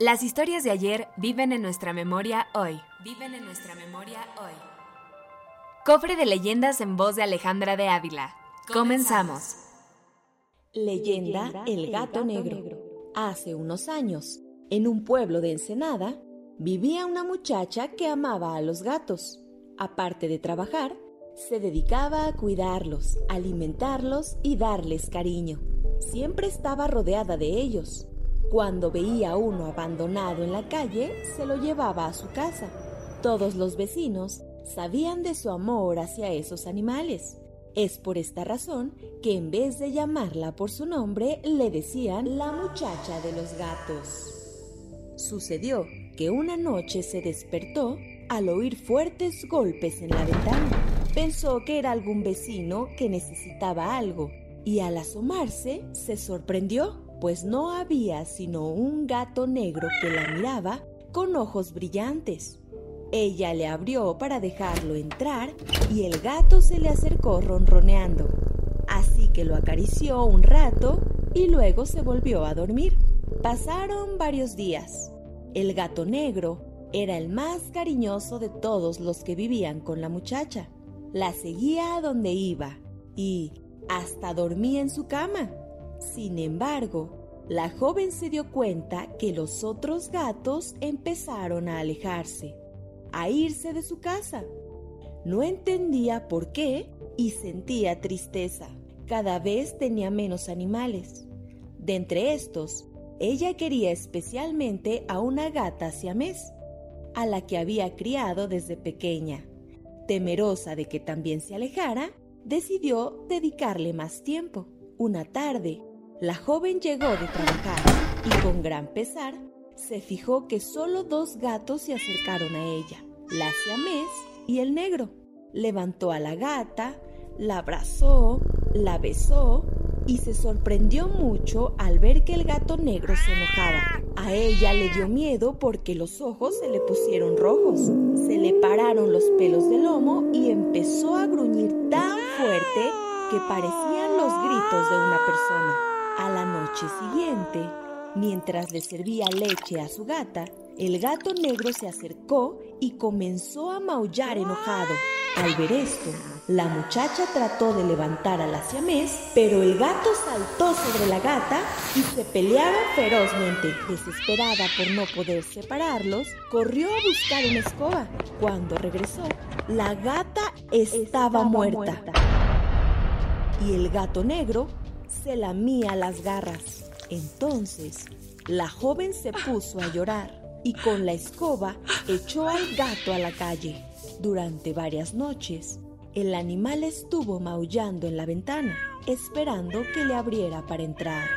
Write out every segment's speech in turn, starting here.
Las historias de ayer viven en nuestra memoria hoy. Viven en nuestra memoria hoy. Cofre de leyendas en voz de Alejandra de Ávila. Comenzamos. Leyenda El Gato Negro. Hace unos años, en un pueblo de Ensenada, vivía una muchacha que amaba a los gatos. Aparte de trabajar, se dedicaba a cuidarlos, alimentarlos y darles cariño. Siempre estaba rodeada de ellos. Cuando veía a uno abandonado en la calle, se lo llevaba a su casa. Todos los vecinos sabían de su amor hacia esos animales. Es por esta razón que en vez de llamarla por su nombre, le decían la muchacha de los gatos. Sucedió que una noche se despertó al oír fuertes golpes en la ventana. Pensó que era algún vecino que necesitaba algo y al asomarse se sorprendió, pues no había sino un gato negro que la miraba con ojos brillantes. Ella le abrió para dejarlo entrar y el gato se le acercó ronroneando. Así que lo acarició un rato y luego se volvió a dormir. Pasaron varios días. El gato negro era el más cariñoso de todos los que vivían con la muchacha. La seguía a donde iba y hasta dormía en su cama. Sin embargo, la joven se dio cuenta que los otros gatos empezaron a alejarse, a irse de su casa. No entendía por qué y sentía tristeza. Cada vez tenía menos animales. De entre estos, ella quería especialmente a una gata siamés, a la que había criado desde pequeña. Temerosa de que también se alejara, decidió dedicarle más tiempo. Una tarde, la joven llegó de trabajar y con gran pesar se fijó que solo dos gatos se acercaron a ella, la siamés y el negro. Levantó a la gata, la abrazó, la besó y se sorprendió mucho al ver que el gato negro se enojaba. A ella le dio miedo porque los ojos se le pusieron rojos, se le pararon los pelos del lomo y empezó a gruñir tan fuerte que parecían los gritos de una persona. A la noche siguiente, mientras le servía leche a su gata, el gato negro se acercó y comenzó a maullar enojado. Al ver esto, la muchacha trató de levantar a la siamés, pero el gato saltó sobre la gata y se pelearon ferozmente. Desesperada por no poder separarlos, corrió a buscar una escoba. Cuando regresó, la gata estaba, muerta. Y el gato negro se lamía las garras. Entonces, la joven se puso a llorar y con la escoba echó al gato a la calle. Durante varias noches, el animal estuvo maullando en la ventana, esperando que le abriera para entrar.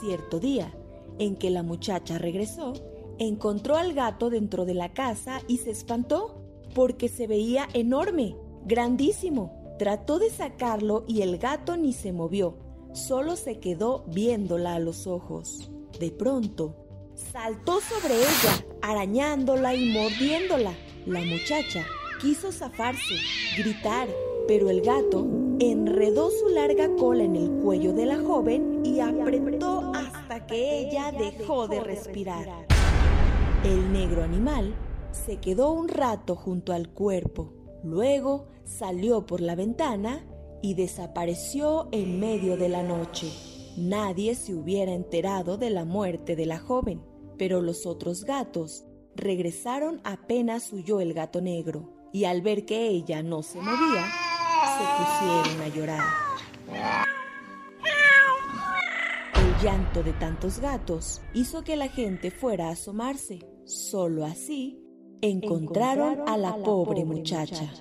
Cierto día, en que la muchacha regresó, encontró al gato dentro de la casa y se espantó porque se veía enorme, grandísimo. Trató de sacarlo y el gato ni se movió, solo se quedó viéndola a los ojos. De pronto, saltó sobre ella, arañándola y mordiéndola. La muchacha quiso zafarse, gritar, pero el gato enredó su larga cola en el cuello de la joven y apretó hasta que ella dejó de respirar. El negro animal se quedó un rato junto al cuerpo, luego salió por la ventana y desapareció en medio de la noche. Nadie se hubiera enterado de la muerte de la joven, pero los otros gatos regresaron apenas huyó el gato negro y al ver que ella no se movía, se pusieron a llorar. El llanto de tantos gatos hizo que la gente fuera a asomarse. Solo así encontraron a la pobre muchacha.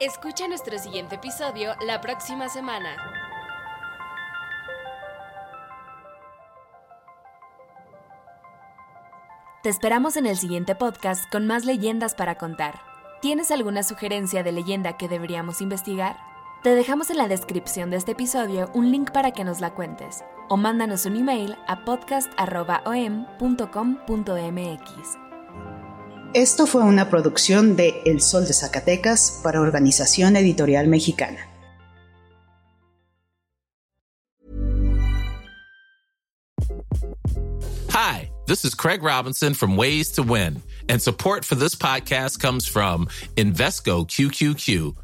Escucha nuestro siguiente episodio la próxima semana. Te esperamos en el siguiente podcast con más leyendas para contar. ¿Tienes alguna sugerencia de leyenda que deberíamos investigar? Te dejamos en la descripción de este episodio un link para que nos la cuentes o mándanos un email a podcast.om.com.mx. Esto fue una producción de El Sol de Zacatecas para Organización Editorial Mexicana. Hi, this is Craig Robinson from Ways to Win, and support for this podcast comes from Invesco QQQ